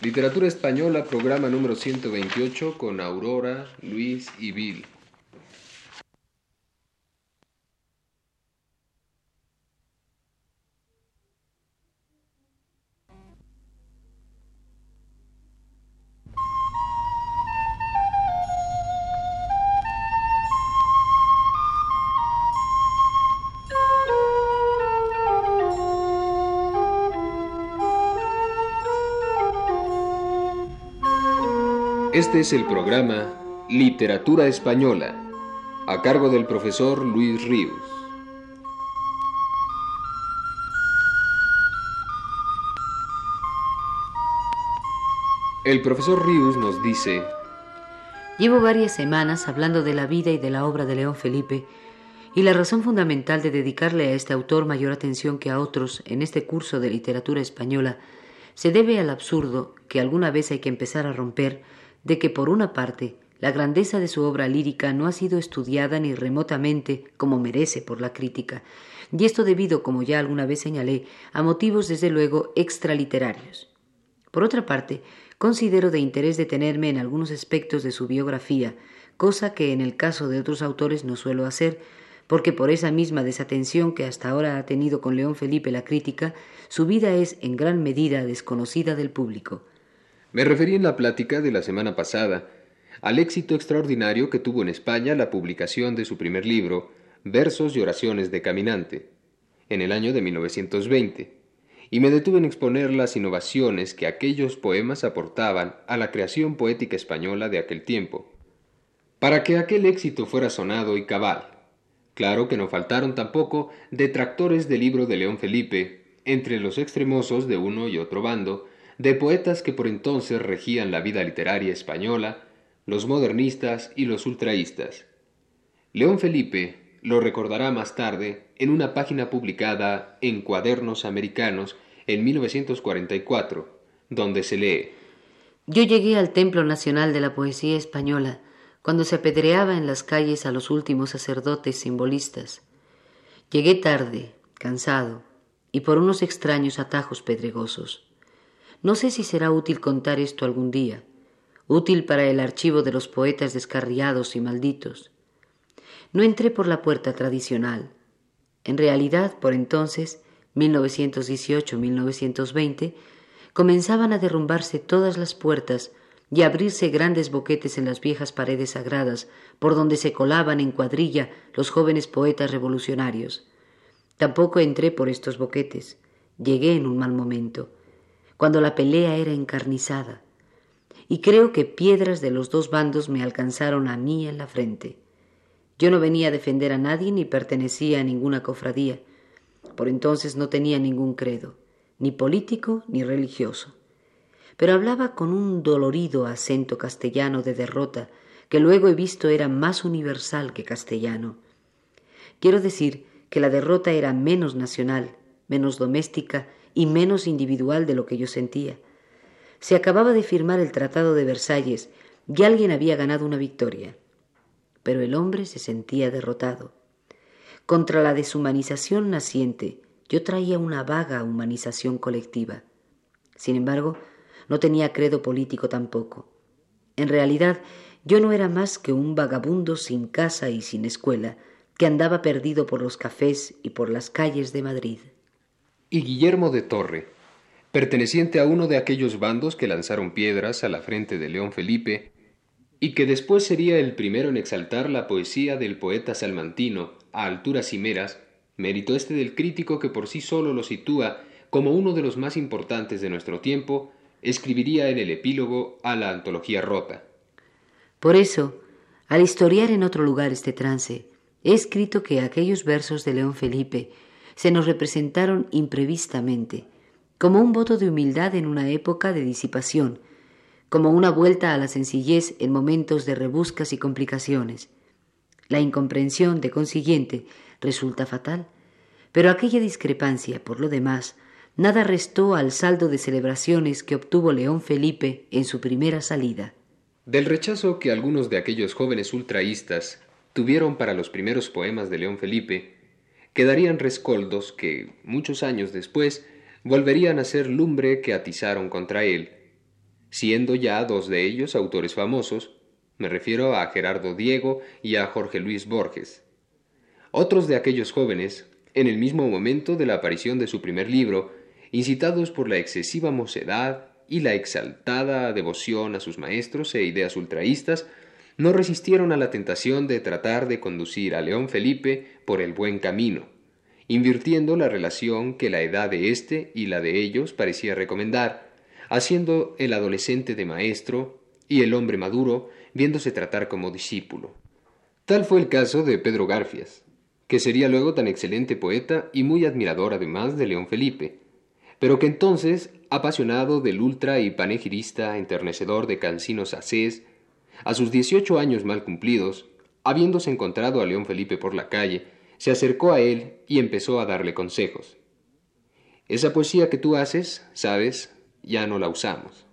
Literatura Española, programa número 128 con Aurora, Luis y Bill. Este es el programa Literatura Española, a cargo del profesor Luis Ríos. El profesor Ríos nos dice, Llevo varias semanas hablando de la vida y de la obra de León Felipe, y la razón fundamental de dedicarle a este autor mayor atención que a otros en este curso de literatura española se debe al absurdo que alguna vez hay que empezar a romper de que, por una parte, la grandeza de su obra lírica no ha sido estudiada ni remotamente como merece por la crítica, y esto debido, como ya alguna vez señalé, a motivos desde luego extraliterarios. Por otra parte, considero de interés detenerme en algunos aspectos de su biografía, cosa que en el caso de otros autores no suelo hacer, porque por esa misma desatención que hasta ahora ha tenido con León Felipe la crítica, su vida es en gran medida desconocida del público. Me referí en la plática de la semana pasada al éxito extraordinario que tuvo en España la publicación de su primer libro, Versos y Oraciones de Caminante, en el año de 1920, y me detuve en exponer las innovaciones que aquellos poemas aportaban a la creación poética española de aquel tiempo. Para que aquel éxito fuera sonado y cabal, claro que no faltaron tampoco detractores del libro de León Felipe, entre los extremosos de uno y otro bando, de poetas que por entonces regían la vida literaria española, los modernistas y los ultraístas. León Felipe lo recordará más tarde en una página publicada en Cuadernos Americanos en 1944, donde se lee Yo llegué al Templo Nacional de la Poesía Española cuando se apedreaba en las calles a los últimos sacerdotes simbolistas. Llegué tarde, cansado, y por unos extraños atajos pedregosos. No sé si será útil contar esto algún día, útil para el archivo de los poetas descarriados y malditos. No entré por la puerta tradicional. En realidad, por entonces, 1918-1920, comenzaban a derrumbarse todas las puertas y a abrirse grandes boquetes en las viejas paredes sagradas por donde se colaban en cuadrilla los jóvenes poetas revolucionarios. Tampoco entré por estos boquetes. Llegué en un mal momento cuando la pelea era encarnizada, y creo que piedras de los dos bandos me alcanzaron a mí en la frente. Yo no venía a defender a nadie ni pertenecía a ninguna cofradía. Por entonces no tenía ningún credo, ni político ni religioso. Pero hablaba con un dolorido acento castellano de derrota que luego he visto era más universal que castellano. Quiero decir que la derrota era menos nacional, menos doméstica y menos individual de lo que yo sentía. Se acababa de firmar el Tratado de Versalles y alguien había ganado una victoria. Pero el hombre se sentía derrotado. Contra la deshumanización naciente, yo traía una vaga humanización colectiva. Sin embargo, no tenía credo político tampoco. En realidad, yo no era más que un vagabundo sin casa y sin escuela, que andaba perdido por los cafés y por las calles de Madrid y Guillermo de Torre, perteneciente a uno de aquellos bandos que lanzaron piedras a la frente de León Felipe, y que después sería el primero en exaltar la poesía del poeta salmantino a alturas cimeras, mérito este del crítico que por sí solo lo sitúa como uno de los más importantes de nuestro tiempo, escribiría en el epílogo a la antología rota. Por eso, al historiar en otro lugar este trance, he escrito que aquellos versos de León Felipe se nos representaron imprevistamente, como un voto de humildad en una época de disipación, como una vuelta a la sencillez en momentos de rebuscas y complicaciones. La incomprensión, de consiguiente, resulta fatal, pero aquella discrepancia, por lo demás, nada restó al saldo de celebraciones que obtuvo León Felipe en su primera salida. Del rechazo que algunos de aquellos jóvenes ultraístas tuvieron para los primeros poemas de León Felipe, quedarían rescoldos que, muchos años después, volverían a ser lumbre que atizaron contra él, siendo ya dos de ellos autores famosos, me refiero a Gerardo Diego y a Jorge Luis Borges. Otros de aquellos jóvenes, en el mismo momento de la aparición de su primer libro, incitados por la excesiva mocedad y la exaltada devoción a sus maestros e ideas ultraístas, no resistieron a la tentación de tratar de conducir a León Felipe por el buen camino, invirtiendo la relación que la edad de éste y la de ellos parecía recomendar, haciendo el adolescente de maestro y el hombre maduro viéndose tratar como discípulo. Tal fue el caso de Pedro Garfias, que sería luego tan excelente poeta y muy admirador además de León Felipe, pero que entonces, apasionado del ultra y panegirista enternecedor de Cancinos a sus dieciocho años mal cumplidos, habiéndose encontrado a León Felipe por la calle, se acercó a él y empezó a darle consejos. Esa poesía que tú haces, sabes, ya no la usamos.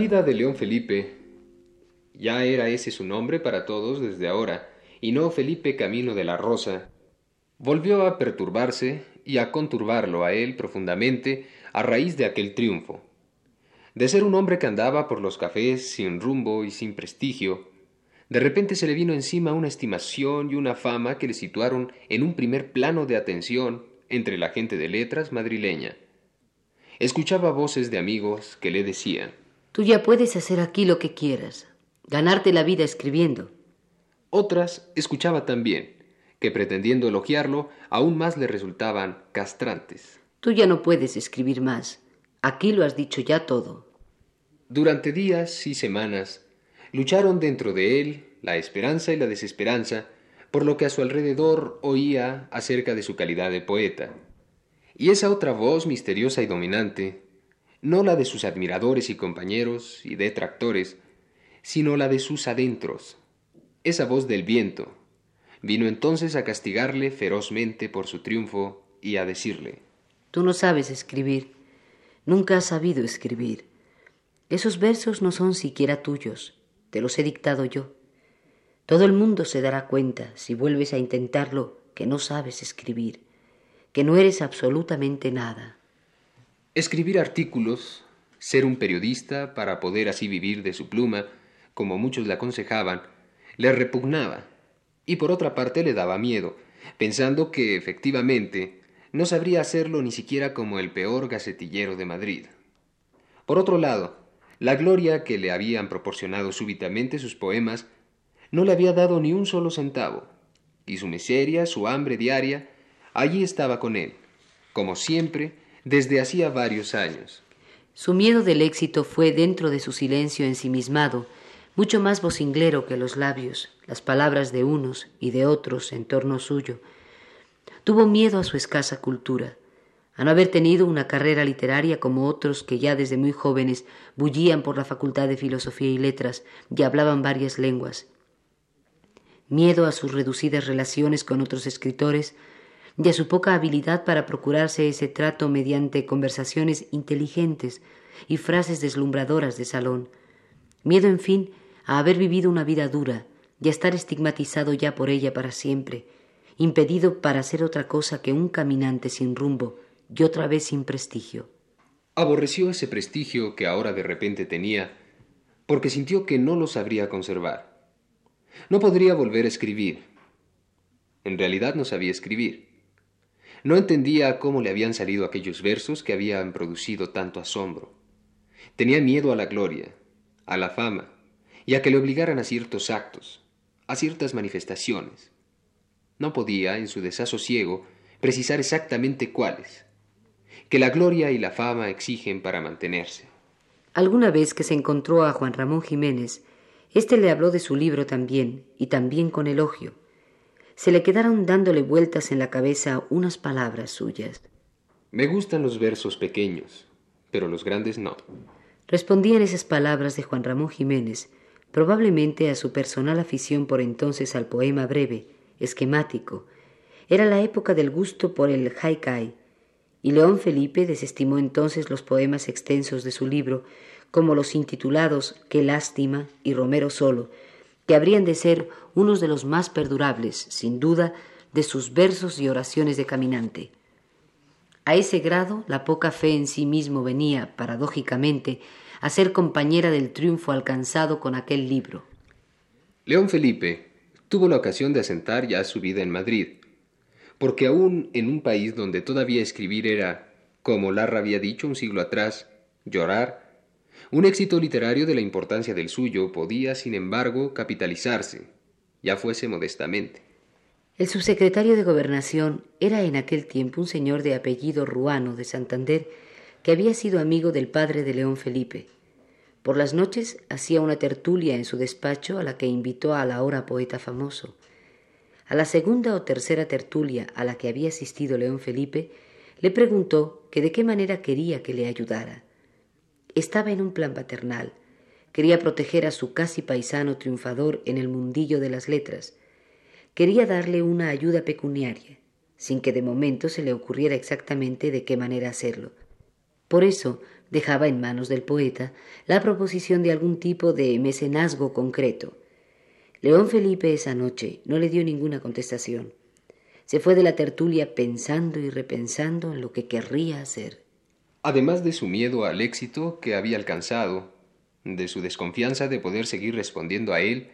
Vida de León Felipe, ya era ese su nombre para todos desde ahora, y no Felipe Camino de la Rosa, volvió a perturbarse y a conturbarlo a él profundamente a raíz de aquel triunfo. De ser un hombre que andaba por los cafés sin rumbo y sin prestigio, de repente se le vino encima una estimación y una fama que le situaron en un primer plano de atención entre la gente de letras madrileña. Escuchaba voces de amigos que le decían Tú ya puedes hacer aquí lo que quieras, ganarte la vida escribiendo. Otras escuchaba también, que pretendiendo elogiarlo, aún más le resultaban castrantes. Tú ya no puedes escribir más. Aquí lo has dicho ya todo. Durante días y semanas lucharon dentro de él la esperanza y la desesperanza por lo que a su alrededor oía acerca de su calidad de poeta. Y esa otra voz misteriosa y dominante no la de sus admiradores y compañeros y detractores, sino la de sus adentros, esa voz del viento, vino entonces a castigarle ferozmente por su triunfo y a decirle, Tú no sabes escribir, nunca has sabido escribir. Esos versos no son siquiera tuyos, te los he dictado yo. Todo el mundo se dará cuenta, si vuelves a intentarlo, que no sabes escribir, que no eres absolutamente nada. Escribir artículos, ser un periodista para poder así vivir de su pluma, como muchos le aconsejaban, le repugnaba y por otra parte le daba miedo, pensando que efectivamente no sabría hacerlo ni siquiera como el peor gacetillero de Madrid. Por otro lado, la gloria que le habían proporcionado súbitamente sus poemas no le había dado ni un solo centavo, y su miseria, su hambre diaria, allí estaba con él, como siempre, desde hacía varios años. Su miedo del éxito fue dentro de su silencio ensimismado, mucho más vocinglero que los labios, las palabras de unos y de otros en torno suyo. Tuvo miedo a su escasa cultura, a no haber tenido una carrera literaria como otros que ya desde muy jóvenes bullían por la Facultad de Filosofía y Letras y hablaban varias lenguas. Miedo a sus reducidas relaciones con otros escritores, y a su poca habilidad para procurarse ese trato mediante conversaciones inteligentes y frases deslumbradoras de salón. Miedo, en fin, a haber vivido una vida dura y a estar estigmatizado ya por ella para siempre, impedido para ser otra cosa que un caminante sin rumbo y otra vez sin prestigio. Aborreció ese prestigio que ahora de repente tenía, porque sintió que no lo sabría conservar. No podría volver a escribir. En realidad no sabía escribir. No entendía cómo le habían salido aquellos versos que habían producido tanto asombro. Tenía miedo a la gloria, a la fama, y a que le obligaran a ciertos actos, a ciertas manifestaciones. No podía, en su desasosiego, precisar exactamente cuáles, que la gloria y la fama exigen para mantenerse. Alguna vez que se encontró a Juan Ramón Jiménez, éste le habló de su libro también, y también con elogio se le quedaron dándole vueltas en la cabeza unas palabras suyas. Me gustan los versos pequeños, pero los grandes no. Respondían esas palabras de Juan Ramón Jiménez, probablemente a su personal afición por entonces al poema breve, esquemático, Era la época del gusto por el haikai, y León Felipe desestimó entonces los poemas extensos de su libro, como los intitulados Qué lástima y Romero solo, que habrían de ser unos de los más perdurables, sin duda, de sus versos y oraciones de caminante. A ese grado la poca fe en sí mismo venía, paradójicamente, a ser compañera del triunfo alcanzado con aquel libro. León Felipe tuvo la ocasión de asentar ya su vida en Madrid, porque aún en un país donde todavía escribir era, como Larra había dicho un siglo atrás, llorar, un éxito literario de la importancia del suyo podía, sin embargo, capitalizarse, ya fuese modestamente. El subsecretario de Gobernación era en aquel tiempo un señor de apellido Ruano de Santander, que había sido amigo del padre de León Felipe. Por las noches hacía una tertulia en su despacho a la que invitó a la hora poeta famoso. A la segunda o tercera tertulia a la que había asistido León Felipe, le preguntó que de qué manera quería que le ayudara. Estaba en un plan paternal. Quería proteger a su casi paisano triunfador en el mundillo de las letras. Quería darle una ayuda pecuniaria, sin que de momento se le ocurriera exactamente de qué manera hacerlo. Por eso dejaba en manos del poeta la proposición de algún tipo de mecenazgo concreto. León Felipe esa noche no le dio ninguna contestación. Se fue de la tertulia pensando y repensando en lo que querría hacer. Además de su miedo al éxito que había alcanzado, de su desconfianza de poder seguir respondiendo a él,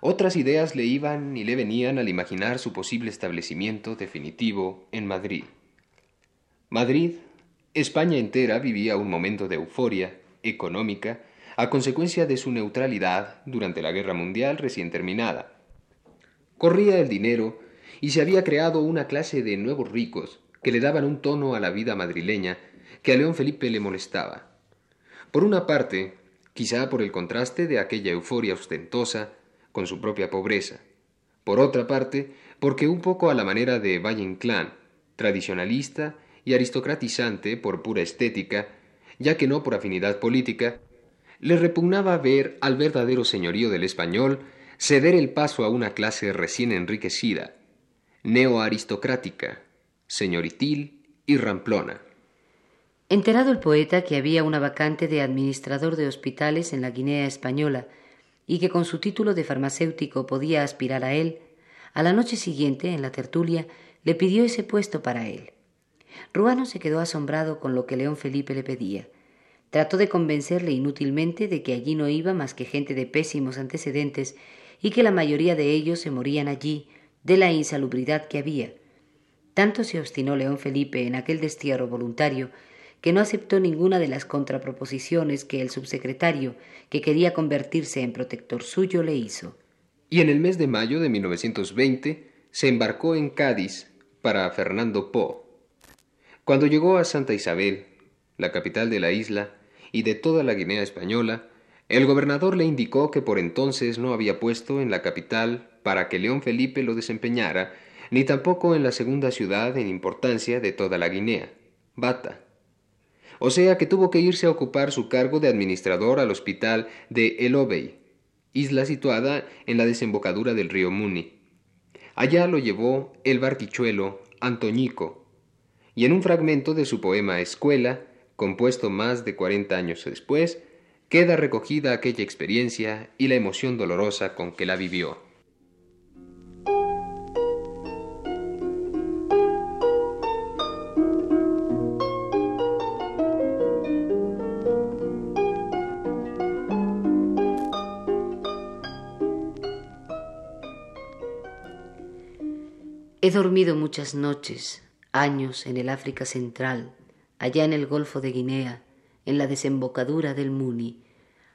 otras ideas le iban y le venían al imaginar su posible establecimiento definitivo en Madrid. Madrid España entera vivía un momento de euforia económica a consecuencia de su neutralidad durante la Guerra Mundial recién terminada. Corría el dinero y se había creado una clase de nuevos ricos que le daban un tono a la vida madrileña que a León Felipe le molestaba. Por una parte, quizá por el contraste de aquella euforia ostentosa con su propia pobreza. Por otra parte, porque un poco a la manera de Valle Inclán, tradicionalista y aristocratizante por pura estética, ya que no por afinidad política, le repugnaba ver al verdadero señorío del español ceder el paso a una clase recién enriquecida, neoaristocrática, señoritil y ramplona. Enterado el poeta que había una vacante de administrador de hospitales en la Guinea española y que con su título de farmacéutico podía aspirar a él, a la noche siguiente, en la tertulia, le pidió ese puesto para él. Ruano se quedó asombrado con lo que León Felipe le pedía. Trató de convencerle inútilmente de que allí no iba más que gente de pésimos antecedentes y que la mayoría de ellos se morían allí de la insalubridad que había. Tanto se obstinó León Felipe en aquel destierro voluntario que no aceptó ninguna de las contraproposiciones que el subsecretario, que quería convertirse en protector suyo, le hizo. Y en el mes de mayo de 1920 se embarcó en Cádiz para Fernando Po, cuando llegó a Santa Isabel, la capital de la isla y de toda la Guinea española, el gobernador le indicó que por entonces no había puesto en la capital para que León Felipe lo desempeñara, ni tampoco en la segunda ciudad en importancia de toda la Guinea, Bata. O sea que tuvo que irse a ocupar su cargo de administrador al hospital de El Obey, isla situada en la desembocadura del río Muni. Allá lo llevó el barquichuelo Antoñico, y en un fragmento de su poema Escuela, compuesto más de cuarenta años después, queda recogida aquella experiencia y la emoción dolorosa con que la vivió. He dormido muchas noches años en el África Central, allá en el Golfo de Guinea, en la desembocadura del Muni,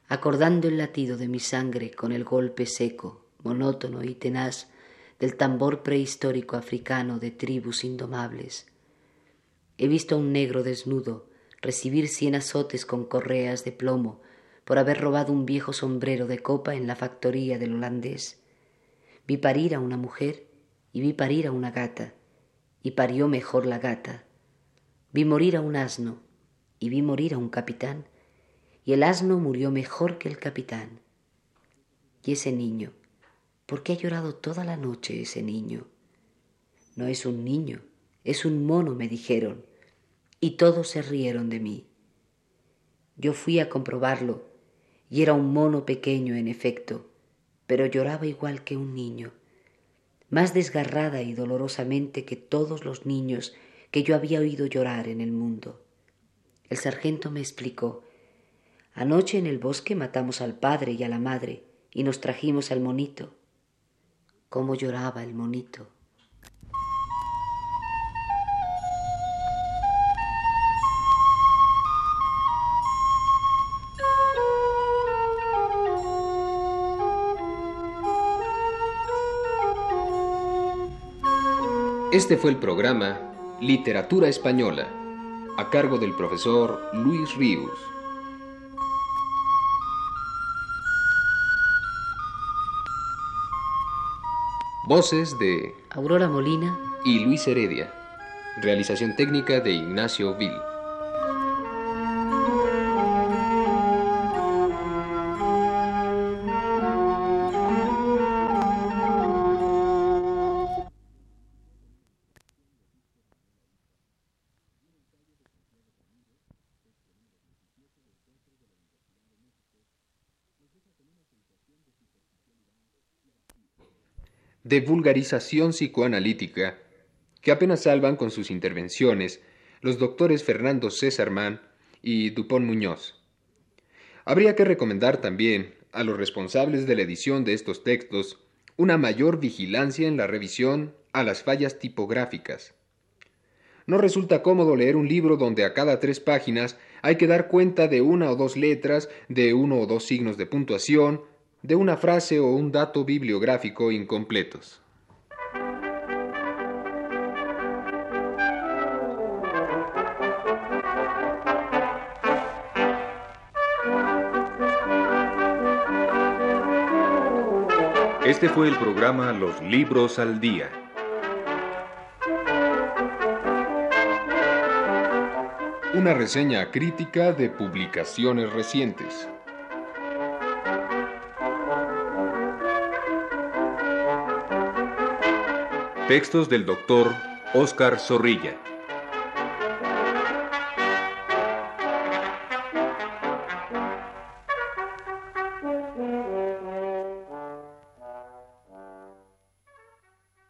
acordando el latido de mi sangre con el golpe seco, monótono y tenaz del tambor prehistórico africano de tribus indomables. He visto a un negro desnudo recibir cien azotes con correas de plomo por haber robado un viejo sombrero de copa en la factoría del holandés. Vi parir a una mujer y vi parir a una gata y parió mejor la gata. Vi morir a un asno y vi morir a un capitán, y el asno murió mejor que el capitán. Y ese niño, ¿por qué ha llorado toda la noche ese niño? No es un niño, es un mono, me dijeron, y todos se rieron de mí. Yo fui a comprobarlo, y era un mono pequeño, en efecto, pero lloraba igual que un niño, más desgarrada y dolorosamente que todos los niños que yo había oído llorar en el mundo. El sargento me explicó Anoche en el bosque matamos al padre y a la madre y nos trajimos al monito. ¿Cómo lloraba el monito? Este fue el programa Literatura Española, a cargo del profesor Luis Ríos. Voces de Aurora Molina y Luis Heredia. Realización técnica de Ignacio Vil. De vulgarización psicoanalítica que apenas salvan con sus intervenciones los doctores Fernando César Mann y Dupont Muñoz. Habría que recomendar también a los responsables de la edición de estos textos una mayor vigilancia en la revisión a las fallas tipográficas. No resulta cómodo leer un libro donde a cada tres páginas hay que dar cuenta de una o dos letras, de uno o dos signos de puntuación, de una frase o un dato bibliográfico incompletos. Este fue el programa Los Libros al Día. Una reseña crítica de publicaciones recientes. Textos del doctor Oscar Zorrilla.